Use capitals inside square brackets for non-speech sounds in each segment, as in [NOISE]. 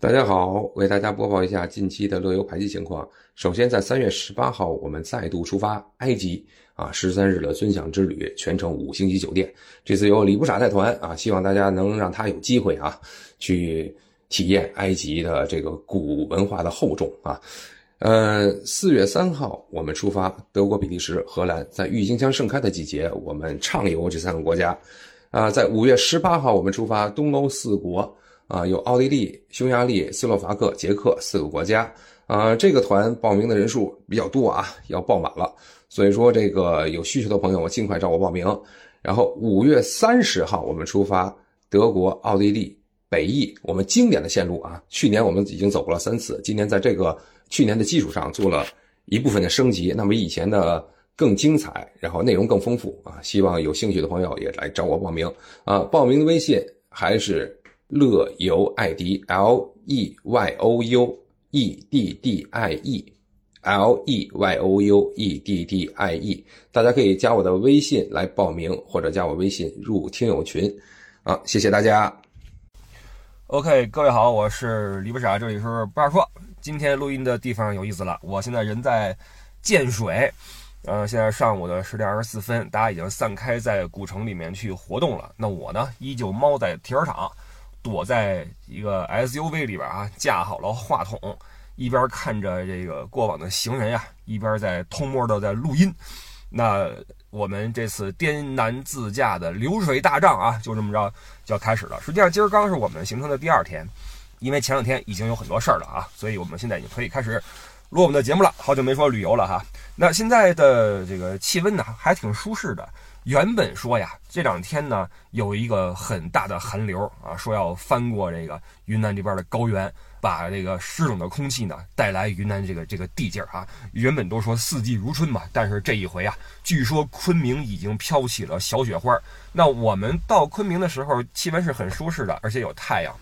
大家好，为大家播报一下近期的乐游排期情况。首先，在三月十八号，我们再度出发埃及啊，十三日的尊享之旅，全程五星级酒店。这次由李不傻带团啊，希望大家能让他有机会啊，去体验埃及的这个古文化的厚重啊。呃，四月三号我们出发，德国、比利时、荷兰，在郁金香盛开的季节，我们畅游这三个国家。啊，在五月十八号我们出发，东欧四国。啊，有奥地利、匈牙利、斯洛伐克、捷克四个国家啊。这个团报名的人数比较多啊，要报满了。所以说，这个有需求的朋友，尽快找我报名。然后五月三十号我们出发，德国、奥地利、北翼，我们经典的线路啊。去年我们已经走过了三次，今年在这个去年的基础上做了一部分的升级，那么以前的更精彩，然后内容更丰富啊。希望有兴趣的朋友也来找我报名啊。报名的微信还是。乐游艾迪 L E Y O U E D D I E L E Y O U E D D I E，大家可以加我的微信来报名，或者加我微信入听友群。啊，谢谢大家。OK，各位好，我是李不傻，这里是不二说。今天录音的地方有意思了，我现在人在建水，呃，现在上午的十点二十四分，大家已经散开在古城里面去活动了。那我呢，依旧猫在停车场。躲在一个 SUV 里边啊，架好了话筒，一边看着这个过往的行人呀，一边在偷摸的在录音。那我们这次滇南自驾的流水大账啊，就这么着就要开始了。实际上，今儿刚是我们行程的第二天，因为前两天已经有很多事儿了啊，所以我们现在已经可以开始录我们的节目了。好久没说旅游了哈。那现在的这个气温呢，还挺舒适的。原本说呀，这两天呢有一个很大的寒流啊，说要翻过这个云南这边的高原，把这个湿冷的空气呢带来云南这个这个地界儿啊。原本都说四季如春嘛，但是这一回啊，据说昆明已经飘起了小雪花。那我们到昆明的时候，气温是很舒适的，而且有太阳。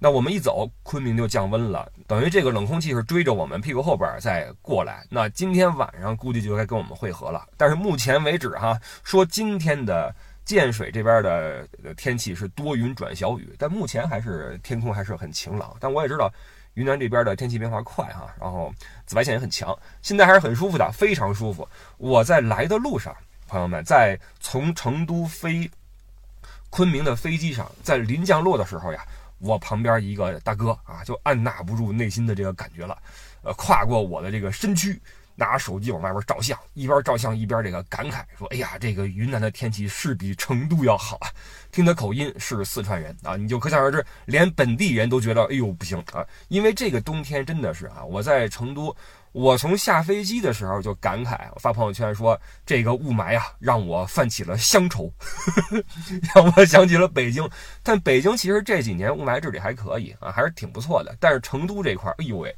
那我们一走，昆明就降温了，等于这个冷空气是追着我们屁股后边儿再过来。那今天晚上估计就该跟我们汇合了。但是目前为止哈，说今天的建水这边的天气是多云转小雨，但目前还是天空还是很晴朗。但我也知道云南这边的天气变化快哈，然后紫外线也很强，现在还是很舒服的，非常舒服。我在来的路上，朋友们在从成都飞昆明的飞机上，在临降落的时候呀。我旁边一个大哥啊，就按捺不住内心的这个感觉了，呃，跨过我的这个身躯，拿手机往外边照相，一边照相一边这个感慨说：“哎呀，这个云南的天气是比成都要好啊。”听他口音是四川人啊，你就可想而知，连本地人都觉得：“哎呦，不行啊！”因为这个冬天真的是啊，我在成都。我从下飞机的时候就感慨，我发朋友圈说这个雾霾啊，让我泛起了乡愁，[LAUGHS] 让我想起了北京。但北京其实这几年雾霾治理还可以啊，还是挺不错的。但是成都这块，哎呦喂，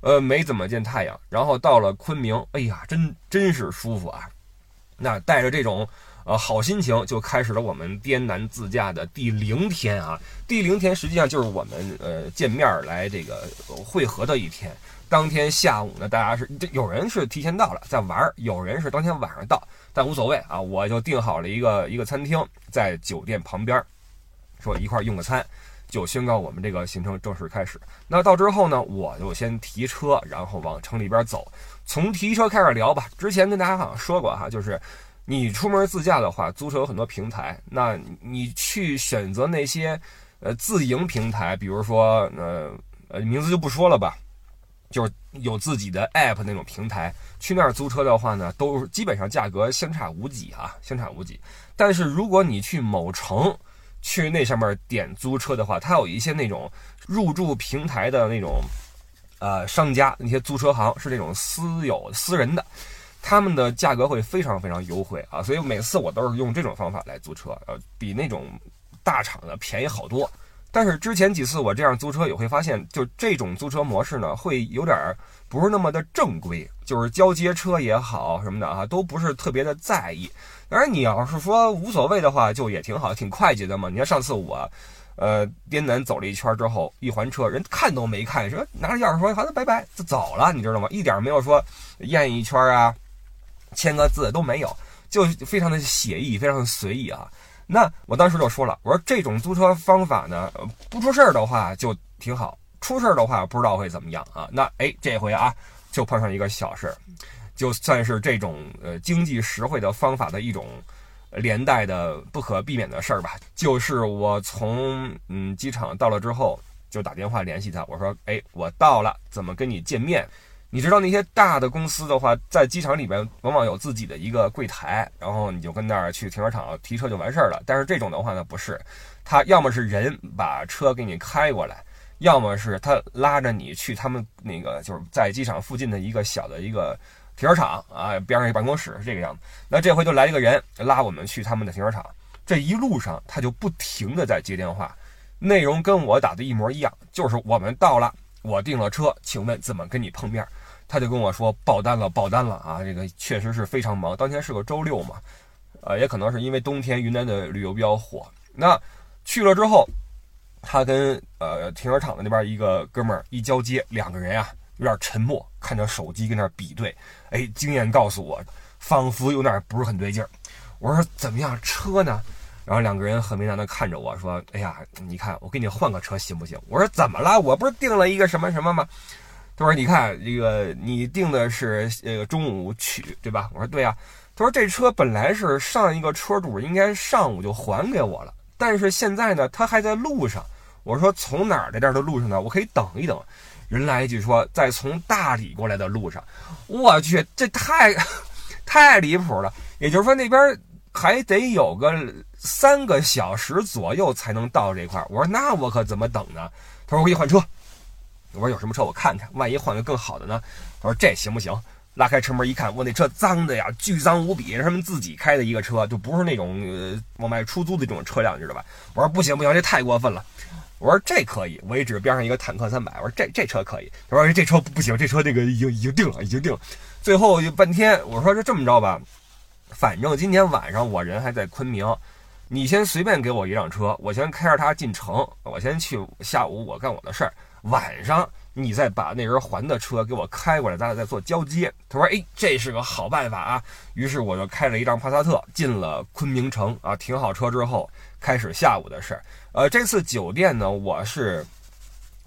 呃，没怎么见太阳。然后到了昆明，哎呀，真真是舒服啊。那带着这种呃好心情，就开始了我们滇南自驾的第零天啊。第零天实际上就是我们呃见面来这个汇合的一天。当天下午呢，大家是这有人是提前到了在玩儿，有人是当天晚上到，但无所谓啊。我就订好了一个一个餐厅，在酒店旁边，说一块用个餐，就宣告我们这个行程正式开始。那到之后呢，我就先提车，然后往城里边走。从提车开始聊吧。之前跟大家好像说过哈，就是你出门自驾的话，租车有很多平台，那你去选择那些呃自营平台，比如说呃呃名字就不说了吧。就是有自己的 app 那种平台，去那儿租车的话呢，都基本上价格相差无几啊，相差无几。但是如果你去某城，去那上面点租车的话，它有一些那种入驻平台的那种呃商家，那些租车行是那种私有私人的，他们的价格会非常非常优惠啊，所以每次我都是用这种方法来租车，呃，比那种大厂的便宜好多。但是之前几次我这样租车也会发现，就这种租车模式呢，会有点儿不是那么的正规，就是交接车也好什么的啊，都不是特别的在意。当然，你要是说无所谓的话，就也挺好，挺快捷的嘛。你看上次我，呃，滇南走了一圈之后，一还车，人看都没看，说拿着钥匙说好的拜拜就走了，你知道吗？一点没有说验一圈啊，签个字都没有，就非常的写意，非常的随意啊。那我当时就说了，我说这种租车方法呢，不出事儿的话就挺好，出事儿的话，不知道会怎么样啊。那哎，这回啊，就碰上一个小事儿，就算是这种呃经济实惠的方法的一种连带的不可避免的事儿吧。就是我从嗯机场到了之后，就打电话联系他，我说哎，我到了，怎么跟你见面？你知道那些大的公司的话，在机场里边往往有自己的一个柜台，然后你就跟那儿去停车场提车就完事儿了。但是这种的话呢，不是，他要么是人把车给你开过来，要么是他拉着你去他们那个就是在机场附近的一个小的一个停车场啊，边上一办公室是这个样子。那这回就来一个人拉我们去他们的停车场，这一路上他就不停的在接电话，内容跟我打的一模一样，就是我们到了，我订了车，请问怎么跟你碰面？他就跟我说爆单了，爆单了啊！这个确实是非常忙，当天是个周六嘛，呃，也可能是因为冬天云南的旅游比较火。那去了之后，他跟呃停车场的那边一个哥们儿一交接，两个人啊有点沉默，看着手机跟那比对。哎，经验告诉我，仿佛有点不是很对劲儿。我说怎么样车呢？然后两个人很为难的看着我说：“哎呀，你看我给你换个车行不行？”我说怎么了？我不是订了一个什么什么吗？他说：“你看这个，你订的是呃中午取，对吧？”我说：“对呀。”他说：“这车本来是上一个车主应该上午就还给我了，但是现在呢，他还在路上。”我说：“从哪儿来这儿的路上呢？我可以等一等。”人来一句说：“在从大理过来的路上。”我去，这太太离谱了。也就是说，那边还得有个三个小时左右才能到这块。我说：“那我可怎么等呢？”他说：“我给你换车。”我说有什么车我看看，万一换个更好的呢？他说这行不行？拉开车门一看，我那车脏的呀，巨脏无比，是他们自己开的一个车，就不是那种呃往外出租的这种车辆，你知道吧？我说不行不行，这太过分了。我说这可以，我一指边上一个坦克三百，我说这这车可以。他说这车不行，这车那个已经已经定了，已经定了。最后就半天，我说就这么着吧，反正今天晚上我人还在昆明，你先随便给我一辆车，我先开着它进城，我先去，下午我干我的事儿。晚上你再把那人还的车给我开过来，咱俩再做交接。他说：“哎，这是个好办法啊。”于是我就开了一辆帕萨特进了昆明城啊，停好车之后开始下午的事儿。呃，这次酒店呢，我是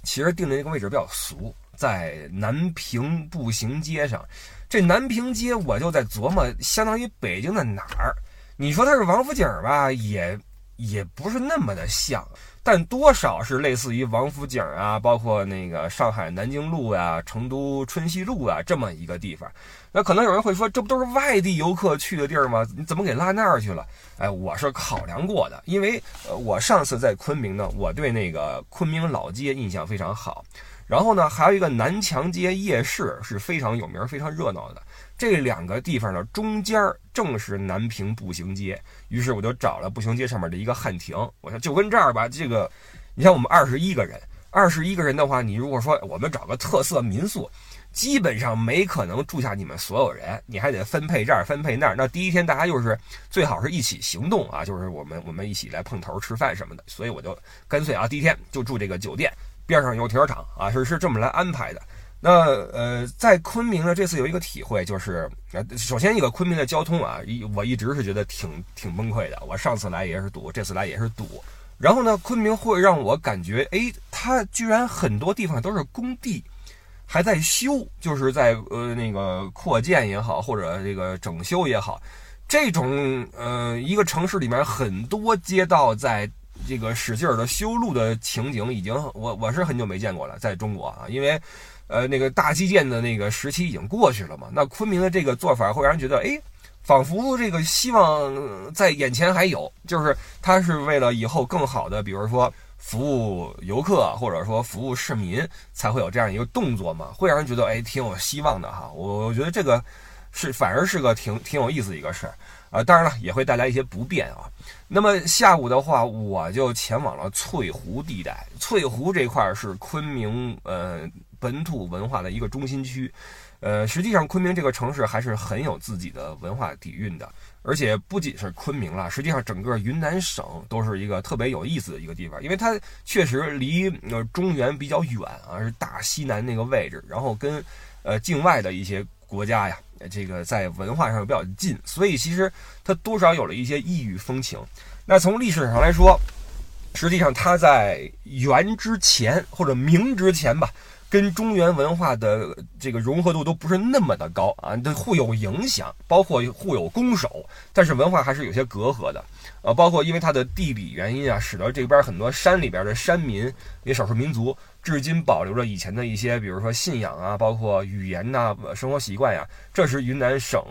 其实定的那个位置比较俗，在南平步行街上。这南平街我就在琢磨，相当于北京的哪儿？你说它是王府井吧，也也不是那么的像。但多少是类似于王府井啊，包括那个上海南京路呀、成都春熙路啊这么一个地方。那可能有人会说，这不都是外地游客去的地儿吗？你怎么给拉那儿去了？哎，我是考量过的，因为呃，我上次在昆明呢，我对那个昆明老街印象非常好。然后呢，还有一个南墙街夜市是非常有名、非常热闹的。这两个地方的中间正是南平步行街，于是我就找了步行街上面的一个汉庭。我说就跟这儿吧，这个，你像我们二十一个人，二十一个人的话，你如果说我们找个特色民宿，基本上没可能住下你们所有人，你还得分配这儿分配那儿。那第一天大家就是最好是一起行动啊，就是我们我们一起来碰头吃饭什么的。所以我就干脆啊，第一天就住这个酒店边上有停车场啊，是是这么来安排的。那呃，在昆明呢，这次有一个体会，就是呃，首先一个昆明的交通啊，一我一直是觉得挺挺崩溃的。我上次来也是堵，这次来也是堵。然后呢，昆明会让我感觉，哎，它居然很多地方都是工地，还在修，就是在呃那个扩建也好，或者这个整修也好，这种呃一个城市里面很多街道在这个使劲的修路的情景，已经我我是很久没见过了，在中国啊，因为。呃，那个大基建的那个时期已经过去了嘛？那昆明的这个做法会让人觉得，哎，仿佛这个希望在眼前还有，就是它是为了以后更好的，比如说服务游客或者说服务市民，才会有这样一个动作嘛？会让人觉得，哎，挺有希望的哈。我觉得这个是反而是个挺挺有意思的一个事儿啊。当然了，也会带来一些不便啊。那么下午的话，我就前往了翠湖地带。翠湖这块是昆明，呃。本土文化的一个中心区，呃，实际上昆明这个城市还是很有自己的文化底蕴的，而且不仅是昆明了，实际上整个云南省都是一个特别有意思的一个地方，因为它确实离呃中原比较远啊，是大西南那个位置，然后跟呃境外的一些国家呀，这个在文化上比较近，所以其实它多少有了一些异域风情。那从历史上来说。实际上它在元之前或者明之前吧。跟中原文化的这个融合度都不是那么的高啊，都互有影响，包括互有攻守，但是文化还是有些隔阂的，呃，包括因为它的地理原因啊，使得这边很多山里边的山民，也少数民族，至今保留着以前的一些，比如说信仰啊，包括语言呐，生活习惯呀，这是云南省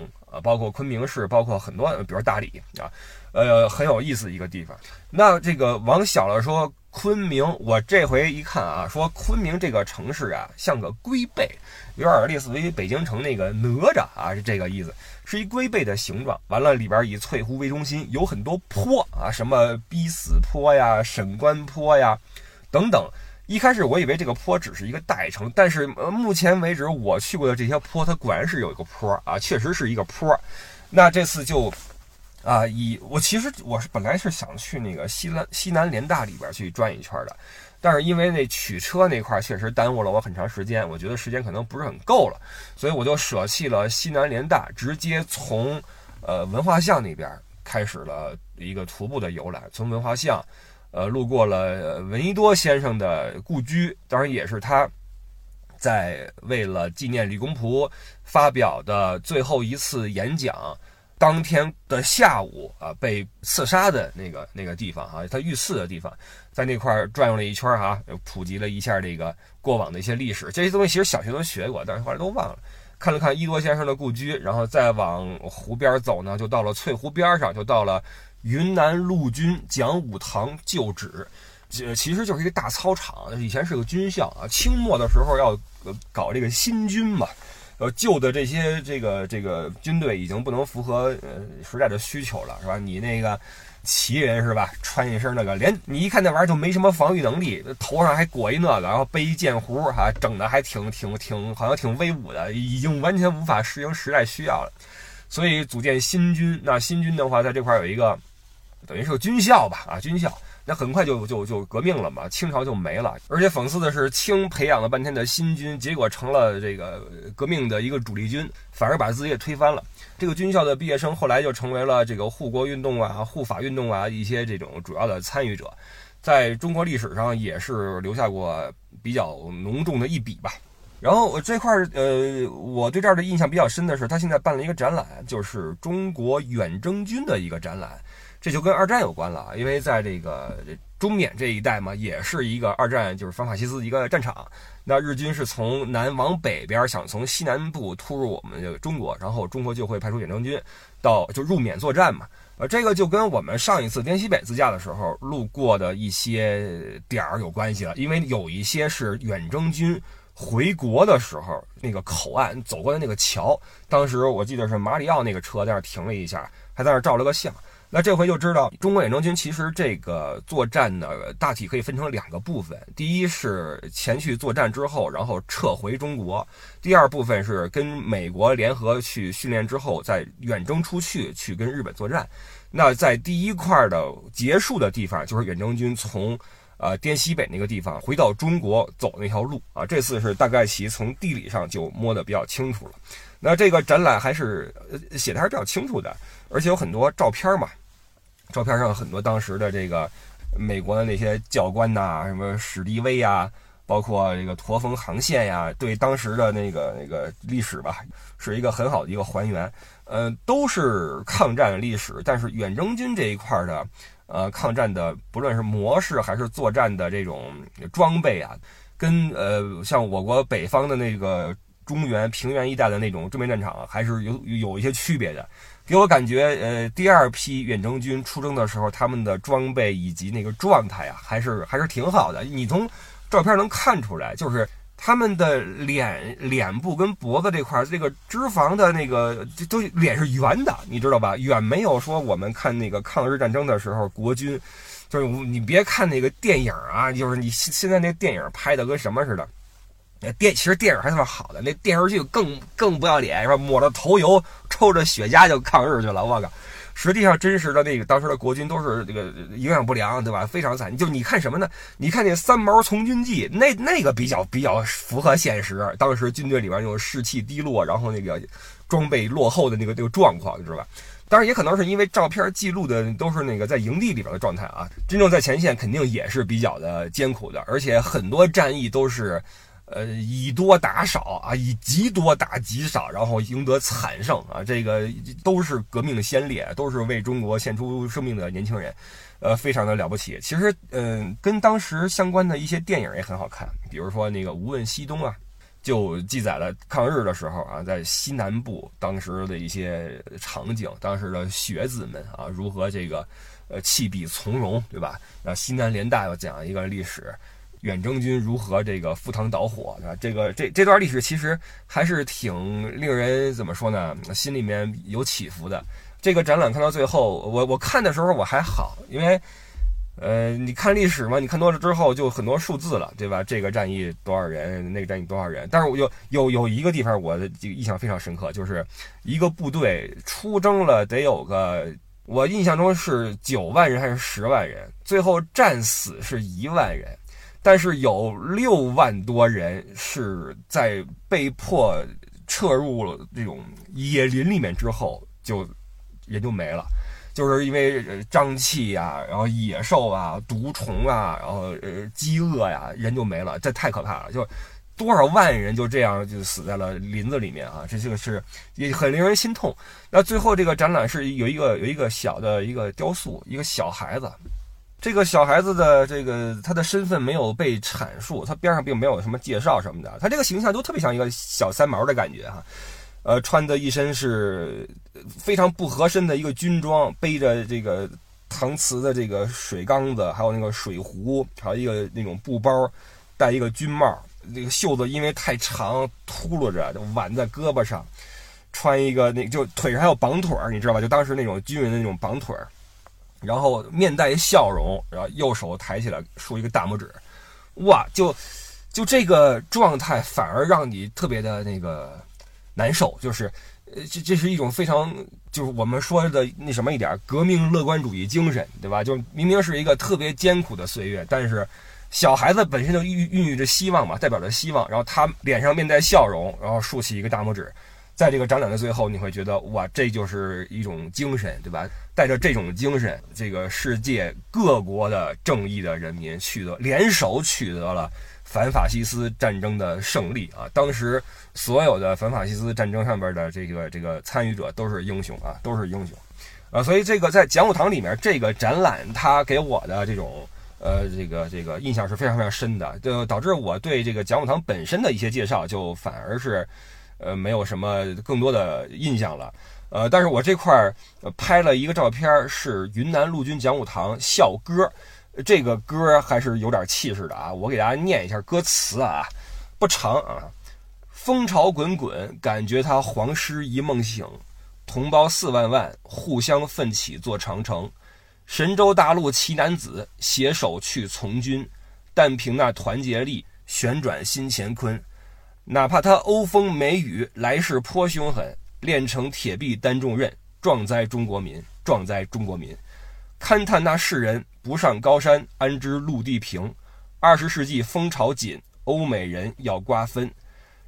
包括昆明市，包括很多，比如大理啊，呃，很有意思一个地方。那这个往小了说。昆明，我这回一看啊，说昆明这个城市啊，像个龟背，有点类似于北京城那个哪吒啊，是这个意思，是一龟背的形状。完了，里边以翠湖为中心，有很多坡啊，什么逼死坡呀、沈关坡呀等等。一开始我以为这个坡只是一个代称，但是，目前为止我去过的这些坡，它果然是有一个坡啊，确实是一个坡。那这次就。啊，以我其实我是本来是想去那个西南西南联大里边去转一圈的，但是因为那取车那块确实耽误了我很长时间，我觉得时间可能不是很够了，所以我就舍弃了西南联大，直接从呃文化巷那边开始了一个徒步的游览，从文化巷，呃路过了闻一多先生的故居，当然也是他在为了纪念李公朴发表的最后一次演讲。当天的下午啊，被刺杀的那个那个地方哈，他遇刺的地方，在那块转悠了一圈哈，普及了一下这个过往的一些历史。这些东西其实小学都学过，但是后来都忘了。看了看一多先生的故居，然后再往湖边走呢，就到了翠湖边上，就到了云南陆军讲武堂旧址，这其实就是一个大操场，以前是个军校啊。清末的时候要搞这个新军嘛。呃，旧的这些这个这个军队已经不能符合呃时代的需求了，是吧？你那个旗人是吧？穿一身那个，连你一看那玩意儿就没什么防御能力，头上还裹一那个，然后背一剑壶，哈，整的还挺挺挺，好像挺威武的，已经完全无法适应时代需要了。所以组建新军，那新军的话，在这块有一个等于是个军校吧，啊，军校。那很快就就就革命了嘛，清朝就没了。而且讽刺的是，清培养了半天的新军，结果成了这个革命的一个主力军，反而把自己给推翻了。这个军校的毕业生后来就成为了这个护国运动啊、护法运动啊一些这种主要的参与者，在中国历史上也是留下过比较浓重的一笔吧。然后我这块儿，呃，我对这儿的印象比较深的是，他现在办了一个展览，就是中国远征军的一个展览。这就跟二战有关了，因为在这个中缅这一带嘛，也是一个二战就是反法西斯一个战场。那日军是从南往北边，想从西南部突入我们这个中国，然后中国就会派出远征军到就入缅作战嘛。呃，这个就跟我们上一次滇西北自驾的时候路过的一些点儿有关系了，因为有一些是远征军回国的时候那个口岸走过的那个桥，当时我记得是马里奥那个车在那停了一下，还在那照了个相。那这回就知道，中国远征军其实这个作战呢，大体可以分成两个部分。第一是前去作战之后，然后撤回中国；第二部分是跟美国联合去训练之后，再远征出去去跟日本作战。那在第一块的结束的地方，就是远征军从呃滇西北那个地方回到中国走那条路啊。这次是大概其从地理上就摸得比较清楚了。那这个展览还是写的还是比较清楚的。而且有很多照片嘛，照片上很多当时的这个美国的那些教官呐，什么史迪威呀，包括这个驼峰航线呀，对当时的那个那个历史吧，是一个很好的一个还原。呃，都是抗战历史，但是远征军这一块的，呃，抗战的不论是模式还是作战的这种装备啊，跟呃像我国北方的那个中原平原一带的那种正面战场还是有有一些区别的。给我感觉，呃，第二批远征军出征的时候，他们的装备以及那个状态啊，还是还是挺好的。你从照片能看出来，就是他们的脸、脸部跟脖子这块，这个脂肪的那个都脸是圆的，你知道吧？远没有说我们看那个抗日战争的时候，国军就是你别看那个电影啊，就是你现在那电影拍的跟什么似的。那电其实电影还算好的，那电视剧更更不要脸，是吧？抹着头油，抽着雪茄就抗日去了，我靠！实际上真实的那个当时的国军都是这个营养不良，对吧？非常惨。就你看什么呢？你看那三毛从军记，那那个比较比较符合现实。当时军队里边那种士气低落，然后那个装备落后的那个那个状况，你知道吧？当然也可能是因为照片记录的都是那个在营地里边的状态啊。真正在前线肯定也是比较的艰苦的，而且很多战役都是。呃，以多打少啊，以极多打极少，然后赢得惨胜啊，这个都是革命的先烈，都是为中国献出生命的年轻人，呃，非常的了不起。其实，嗯，跟当时相关的一些电影也很好看，比如说那个《无问西东》啊，就记载了抗日的时候啊，在西南部当时的一些场景，当时的学子们啊，如何这个呃弃笔从戎，对吧？那，西南联大要讲一个历史。远征军如何这个赴汤蹈火啊？这个这这段历史其实还是挺令人怎么说呢？心里面有起伏的。这个展览看到最后，我我看的时候我还好，因为呃，你看历史嘛，你看多了之后就很多数字了，对吧？这个战役多少人，那个战役多少人？但是我有有有一个地方我的这个印象非常深刻，就是一个部队出征了得有个，我印象中是九万人还是十万人，最后战死是一万人。但是有六万多人是在被迫撤入了这种野林里面之后，就人就没了，就是因为瘴气呀，然后野兽啊、毒虫啊，然后呃饥饿呀，人就没了，这太可怕了。就多少万人就这样就死在了林子里面啊，这这个是也很令人心痛。那最后这个展览是有一个有一个小的一个雕塑，一个小孩子。这个小孩子的这个他的身份没有被阐述，他边上并没有什么介绍什么的，他这个形象都特别像一个小三毛的感觉哈，呃，穿的一身是非常不合身的一个军装，背着这个搪瓷的这个水缸子，还有那个水壶，还有一个那种布包，戴一个军帽，那个袖子因为太长秃噜着，就挽在胳膊上，穿一个那就腿上还有绑腿儿，你知道吧？就当时那种军人的那种绑腿儿。然后面带笑容，然后右手抬起来竖一个大拇指，哇，就就这个状态反而让你特别的那个难受，就是，这这是一种非常就是我们说的那什么一点革命乐观主义精神，对吧？就明明是一个特别艰苦的岁月，但是小孩子本身就孕孕育着希望嘛，代表着希望，然后他脸上面带笑容，然后竖起一个大拇指。在这个展览的最后，你会觉得哇，这就是一种精神，对吧？带着这种精神，这个世界各国的正义的人民取得联手取得了反法西斯战争的胜利啊！当时所有的反法西斯战争上边的这个这个参与者都是英雄啊，都是英雄啊！所以这个在讲武堂里面这个展览，它给我的这种呃这个这个印象是非常非常深的，就导致我对这个讲武堂本身的一些介绍就反而是。呃，没有什么更多的印象了。呃，但是我这块儿拍了一个照片，是云南陆军讲武堂校歌。这个歌还是有点气势的啊，我给大家念一下歌词啊，不长啊。风潮滚滚，感觉他黄师一梦醒，同胞四万万，互相奋起做长城。神州大陆奇男子，携手去从军，但凭那团结力，旋转新乾坤。哪怕他欧风美雨，来势颇凶狠，练成铁臂担重任，壮哉中国民，壮哉中国民！勘探那世人不上高山，安知陆地平？二十世纪风潮紧，欧美人要瓜分。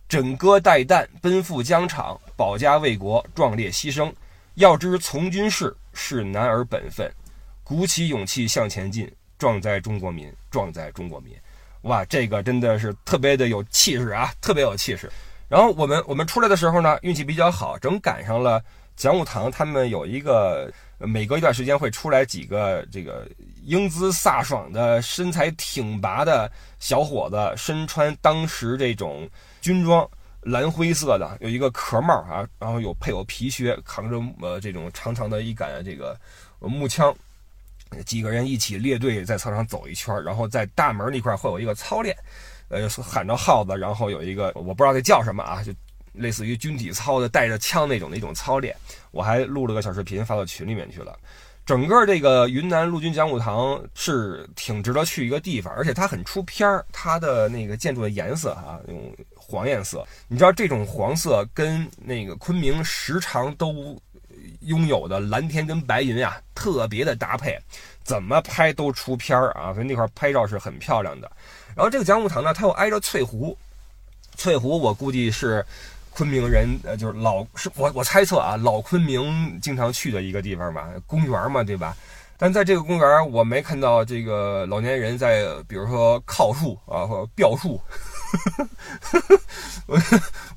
枕戈待旦，奔赴疆场，保家卫国，壮烈牺牲。要知从军事是男儿本分，鼓起勇气向前进，壮哉中国民，壮哉中国民！哇，这个真的是特别的有气势啊，特别有气势。然后我们我们出来的时候呢，运气比较好，正赶上了讲武堂他们有一个每隔一段时间会出来几个这个英姿飒爽的、身材挺拔的小伙子，身穿当时这种军装，蓝灰色的，有一个壳帽啊，然后有配有皮靴，扛着呃这种长长的一杆这个木枪。几个人一起列队在操场走一圈，然后在大门那块会有一个操练，呃，喊着号子，然后有一个我不知道这叫什么啊，就类似于军体操的带着枪那种的一种操练。我还录了个小视频发到群里面去了。整个这个云南陆军讲武堂是挺值得去一个地方，而且它很出片儿，它的那个建筑的颜色啊，用黄颜色。你知道这种黄色跟那个昆明时常都拥有的蓝天跟白云啊，特别的搭配，怎么拍都出片儿啊，所以那块拍照是很漂亮的。然后这个讲武堂呢，它又挨着翠湖，翠湖我估计是昆明人，呃，就是老是我我猜测啊，老昆明经常去的一个地方吧，公园嘛，对吧？但在这个公园，我没看到这个老年人在，比如说靠树啊或者吊树。我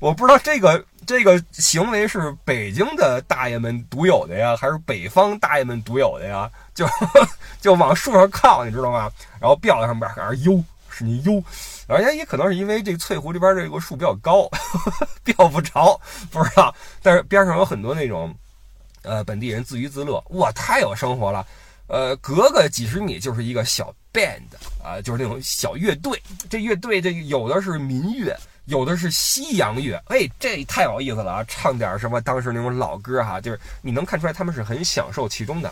[LAUGHS] 我不知道这个这个行为是北京的大爷们独有的呀，还是北方大爷们独有的呀？就就往树上靠，你知道吗？然后吊在上边搁那悠，使劲悠。而且也可能是因为这翠湖这边这个树比较高，[LAUGHS] 吊不着，不知道。但是边上有很多那种呃本地人自娱自乐，哇，太有生活了。呃，隔个几十米就是一个小 band 啊，就是那种小乐队。这乐队这有的是民乐，有的是西洋乐。哎，这太有意思了啊！唱点什么当时那种老歌哈，就是你能看出来他们是很享受其中的，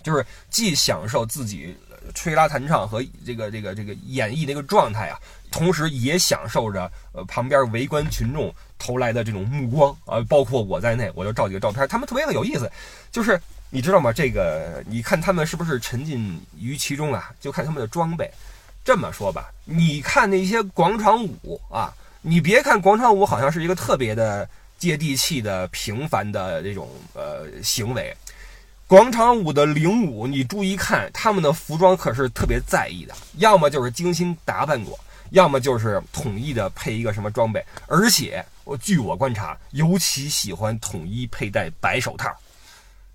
就是既享受自己吹拉弹唱和这个这个这个演绎那个状态啊，同时也享受着呃旁边围观群众投来的这种目光啊，包括我在内，我就照几个照片，他们特别的有意思，就是。你知道吗？这个你看他们是不是沉浸于其中啊？就看他们的装备。这么说吧，你看那些广场舞啊，你别看广场舞好像是一个特别的接地气的平凡的这种呃行为，广场舞的领舞，你注意看他们的服装可是特别在意的，要么就是精心打扮过，要么就是统一的配一个什么装备，而且我据我观察，尤其喜欢统一佩戴白手套。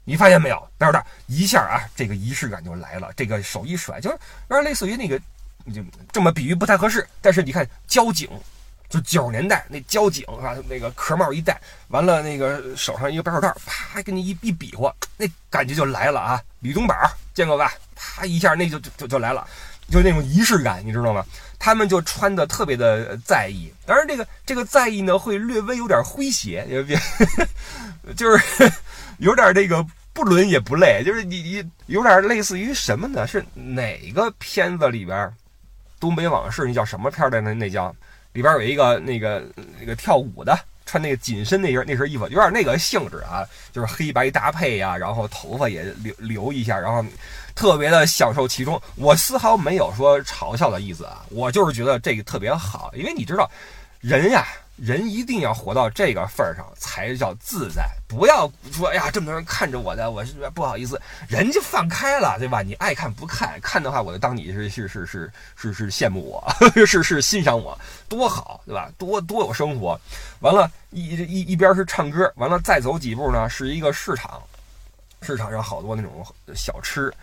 你发现没有？待会儿一下啊，这个仪式感就来了。这个手一甩，就是有点类似于那个，就这么比喻不太合适。但是你看交警，就九十年代那交警啊，那个壳帽一戴，完了那个手上一个白手套，啪给你一一比划，那感觉就来了啊。吕东宝见过吧？啪一下那就就就来了，就那种仪式感，你知道吗？他们就穿的特别的在意，当然这个这个在意呢，会略微有点诙谐，别就是。[LAUGHS] 有点这个不伦也不类，就是你你有点类似于什么呢？是哪个片子里边《东北往事》那叫什么片的？那那叫里边有一个那个那个跳舞的，穿那个紧身那身那身衣服，有点那个性质啊，就是黑白搭配呀，然后头发也留留一下，然后特别的享受其中。我丝毫没有说嘲笑的意思啊，我就是觉得这个特别好，因为你知道人呀。人一定要活到这个份儿上才叫自在，不要说哎呀这么多人看着我的，我是不好意思，人家放开了，对吧？你爱看不看，看的话我就当你是是是是是是羡慕我，[LAUGHS] 是是欣赏我，多好，对吧？多多有生活。完了，一一一边是唱歌，完了再走几步呢，是一个市场，市场上好多那种小吃。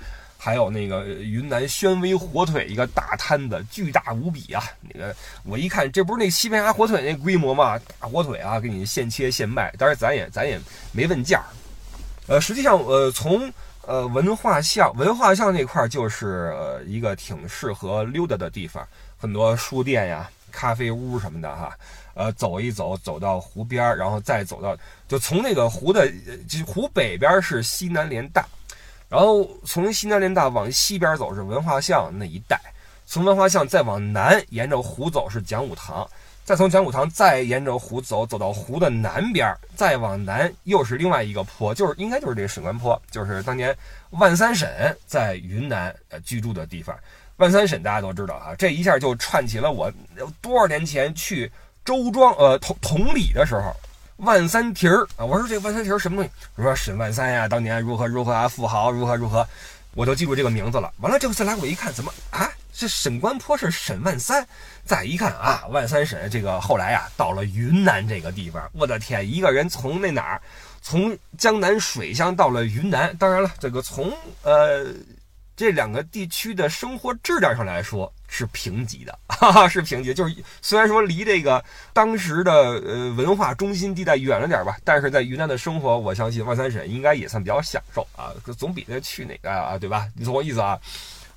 还有那个云南宣威火腿，一个大摊子，巨大无比啊！那个我一看，这不是那西班牙火腿那规模吗？大火腿啊，给你现切现卖。当然，咱也咱也没问价。呃，实际上，呃，从呃文化巷文化巷那块儿就是一个挺适合溜达的地方，很多书店呀、咖啡屋什么的哈。呃，走一走，走到湖边儿，然后再走到，就从那个湖的就湖北边是西南联大。然后从西南联大往西边走是文化巷那一带，从文化巷再往南沿着湖走是讲武堂，再从讲武堂再沿着湖走，走到湖的南边，再往南又是另外一个坡，就是应该就是这个沈关坡，就是当年万三沈在云南呃居住的地方。万三沈大家都知道啊，这一下就串起了我多少年前去周庄呃同同里的时候。万三蹄儿啊！我说这万三蹄儿什么东西？我说沈万三呀，当年如何如何啊，富豪如何如何，我都记住这个名字了。完了，这次来我一看，怎么啊？这沈关坡是沈万三？再一看啊，万三沈这个后来啊，到了云南这个地方，我的天，一个人从那哪儿，从江南水乡到了云南。当然了，这个从呃。这两个地区的生活质量上来说是平级的，[LAUGHS] 哈哈，是平级。就是虽然说离这个当时的呃文化中心地带远了点吧，但是在云南的生活，我相信万三省应该也算比较享受啊，总比那去哪个啊，对吧？你懂我意思啊？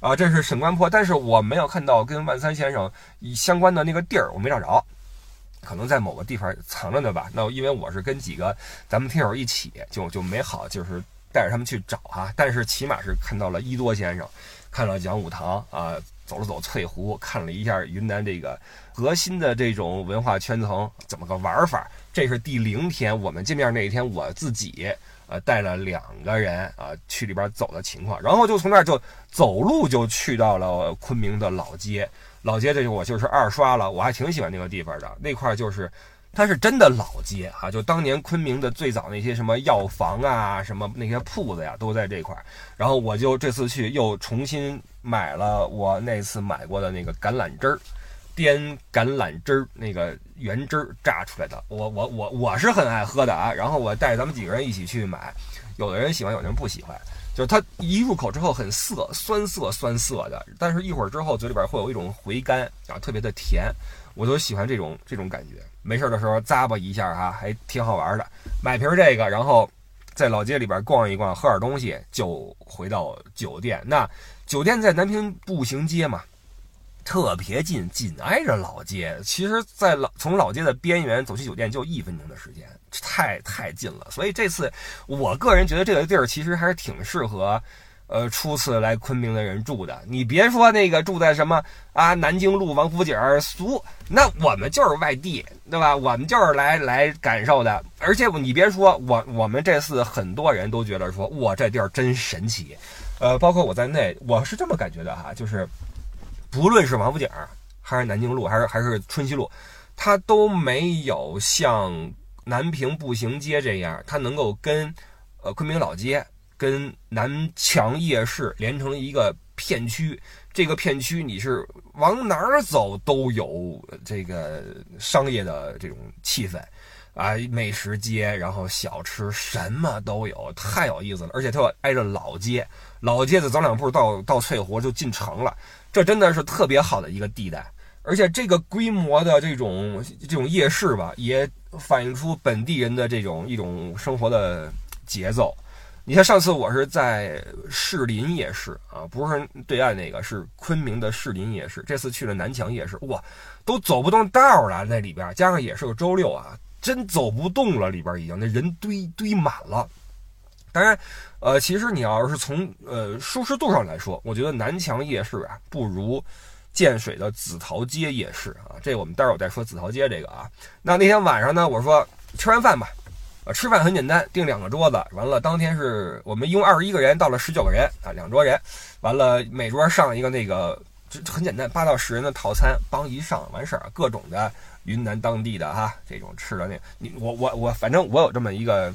啊，这是沈关坡，但是我没有看到跟万三先生相关的那个地儿，我没找着，可能在某个地方藏着呢吧。那因为我是跟几个咱们听友一起，就就没好就是。带着他们去找哈，但是起码是看到了伊多先生，看了讲武堂啊，走了走翠湖，看了一下云南这个核心的这种文化圈层怎么个玩法。这是第零天，我们见面那一天，我自己呃，带了两个人啊去里边走的情况，然后就从那儿就走路就去到了昆明的老街。老街这就我就是二刷了，我还挺喜欢那个地方的。那块就是，它是真的老街啊，就当年昆明的最早那些什么药房啊，什么那些铺子呀，都在这块儿。然后我就这次去又重新买了我那次买过的那个橄榄汁儿。滇橄榄汁儿，那个原汁儿榨出来的，我我我我是很爱喝的啊。然后我带咱们几个人一起去买，有的人喜欢，有的人不喜欢。就是它一入口之后很涩，酸涩酸涩的，但是一会儿之后嘴里边会有一种回甘啊，特别的甜。我就喜欢这种这种感觉。没事的时候咂巴一下哈，还挺好玩的。买瓶这个，然后在老街里边逛一逛，喝点东西，就回到酒店。那酒店在南平步行街嘛。特别近，紧挨着老街。其实，在老从老街的边缘走去酒店就一分钟的时间，太太近了。所以这次，我个人觉得这个地儿其实还是挺适合，呃，初次来昆明的人住的。你别说那个住在什么啊南京路王府井儿俗，那我们就是外地，对吧？我们就是来来感受的。而且你别说，我我们这次很多人都觉得说，哇，这地儿真神奇。呃，包括我在内，我是这么感觉的哈，就是。不论是王府井，还是南京路，还是还是春熙路，它都没有像南平步行街这样，它能够跟呃昆明老街、跟南墙夜市连成一个片区。这个片区你是往哪儿走都有这个商业的这种气氛啊，美食街，然后小吃什么都有，太有意思了。而且它挨着老街，老街子走两步到到翠湖就进城了。这真的是特别好的一个地带，而且这个规模的这种这种夜市吧，也反映出本地人的这种一种生活的节奏。你看上次我是在士林夜市啊，不是对岸那个，是昆明的士林夜市。这次去了南墙夜市，哇，都走不动道了，那里边加上也是个周六啊，真走不动了，里边已经那人堆堆满了。当然，呃，其实你要是从呃舒适度上来说，我觉得南墙夜市啊不如建水的紫陶街夜市啊。这我们待会儿再说紫陶街这个啊。那那天晚上呢，我说吃完饭吧，呃，吃饭很简单，订两个桌子，完了当天是我们一共二十一个人，到了十九个人啊，两桌人，完了每桌上一个那个就很简单，八到十人的套餐，帮一上完事儿，各种的云南当地的哈这种吃的那，你我我我反正我有这么一个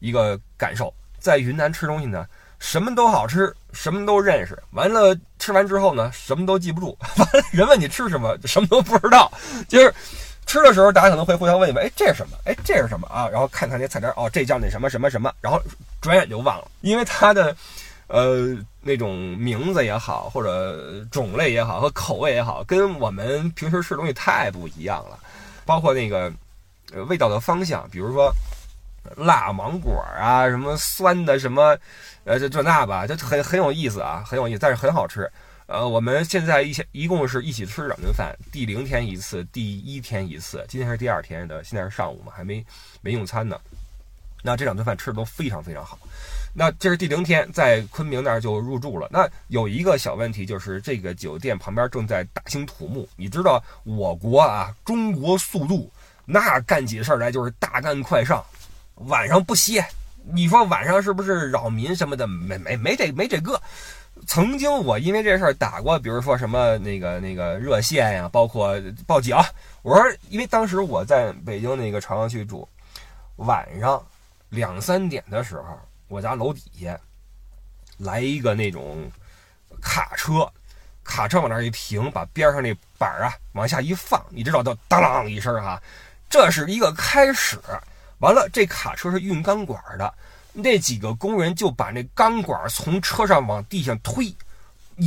一个感受。在云南吃东西呢，什么都好吃，什么都认识。完了吃完之后呢，什么都记不住。[LAUGHS] 完了人问你吃什么，什么都不知道。就是吃的时候，大家可能会互相问一问：“哎，这是什么？哎，这是什么啊？”然后看看那菜单，哦，这叫那什么什么什么。然后转眼就忘了，因为它的呃那种名字也好，或者种类也好，和口味也好，跟我们平时吃东西太不一样了。包括那个味道的方向，比如说。辣芒果啊，什么酸的什么，呃，这这那吧，就很很有意思啊，很有意思，但是很好吃。呃，我们现在一起一共是一起吃两顿饭，第零天一次，第一天一次，今天是第二天的，现在是上午嘛，还没没用餐呢。那这两顿饭吃的都非常非常好。那这是第零天，在昆明那儿就入住了。那有一个小问题，就是这个酒店旁边正在大兴土木。你知道我国啊，中国速度那干起事儿来就是大干快上。晚上不歇，你说晚上是不是扰民什么的？没没没这没这个。曾经我因为这事儿打过，比如说什么那个那个热线呀，包括报警。我说，因为当时我在北京那个朝阳区住，晚上两三点的时候，我家楼底下来一个那种卡车，卡车往那儿一停，把边上那板儿啊往下一放，你知道，就当啷一声哈，这是一个开始。完了，这卡车是运钢管的，那几个工人就把那钢管从车上往地上推。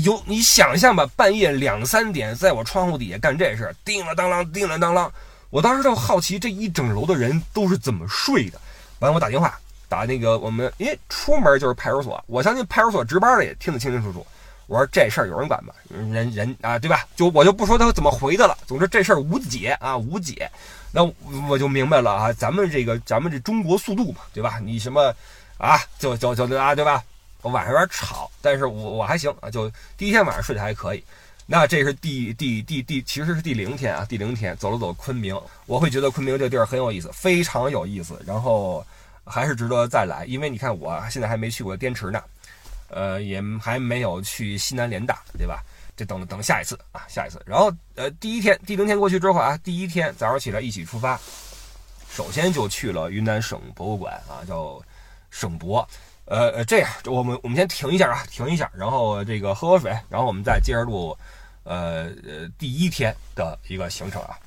有你想象吧，半夜两三点，在我窗户底下干这事，叮了当啷，叮了当啷。我当时就好奇，这一整楼的人都是怎么睡的。完，我打电话打那个我们，因为出门就是派出所，我相信派出所值班的也听得清清楚楚。我说这事儿有人管吗？人人啊，对吧？就我就不说他怎么回的了。总之这事儿无解啊，无解。那我就明白了啊，咱们这个咱们这中国速度嘛，对吧？你什么啊，就就就啊，对吧？我晚上有点吵，但是我我还行啊，就第一天晚上睡得还可以。那这是第第第第，其实是第零天啊，第零天走了走昆明，我会觉得昆明这地儿很有意思，非常有意思。然后还是值得再来，因为你看我现在还没去过滇池呢，呃，也还没有去西南联大，对吧？这等等下一次啊，下一次。然后呃，第一天第零天过去之后啊，第一天早上起来一起出发，首先就去了云南省博物馆啊，叫省博。呃呃，这样我们我们先停一下啊，停一下，然后这个喝喝水，然后我们再接着录呃呃第一天的一个行程啊。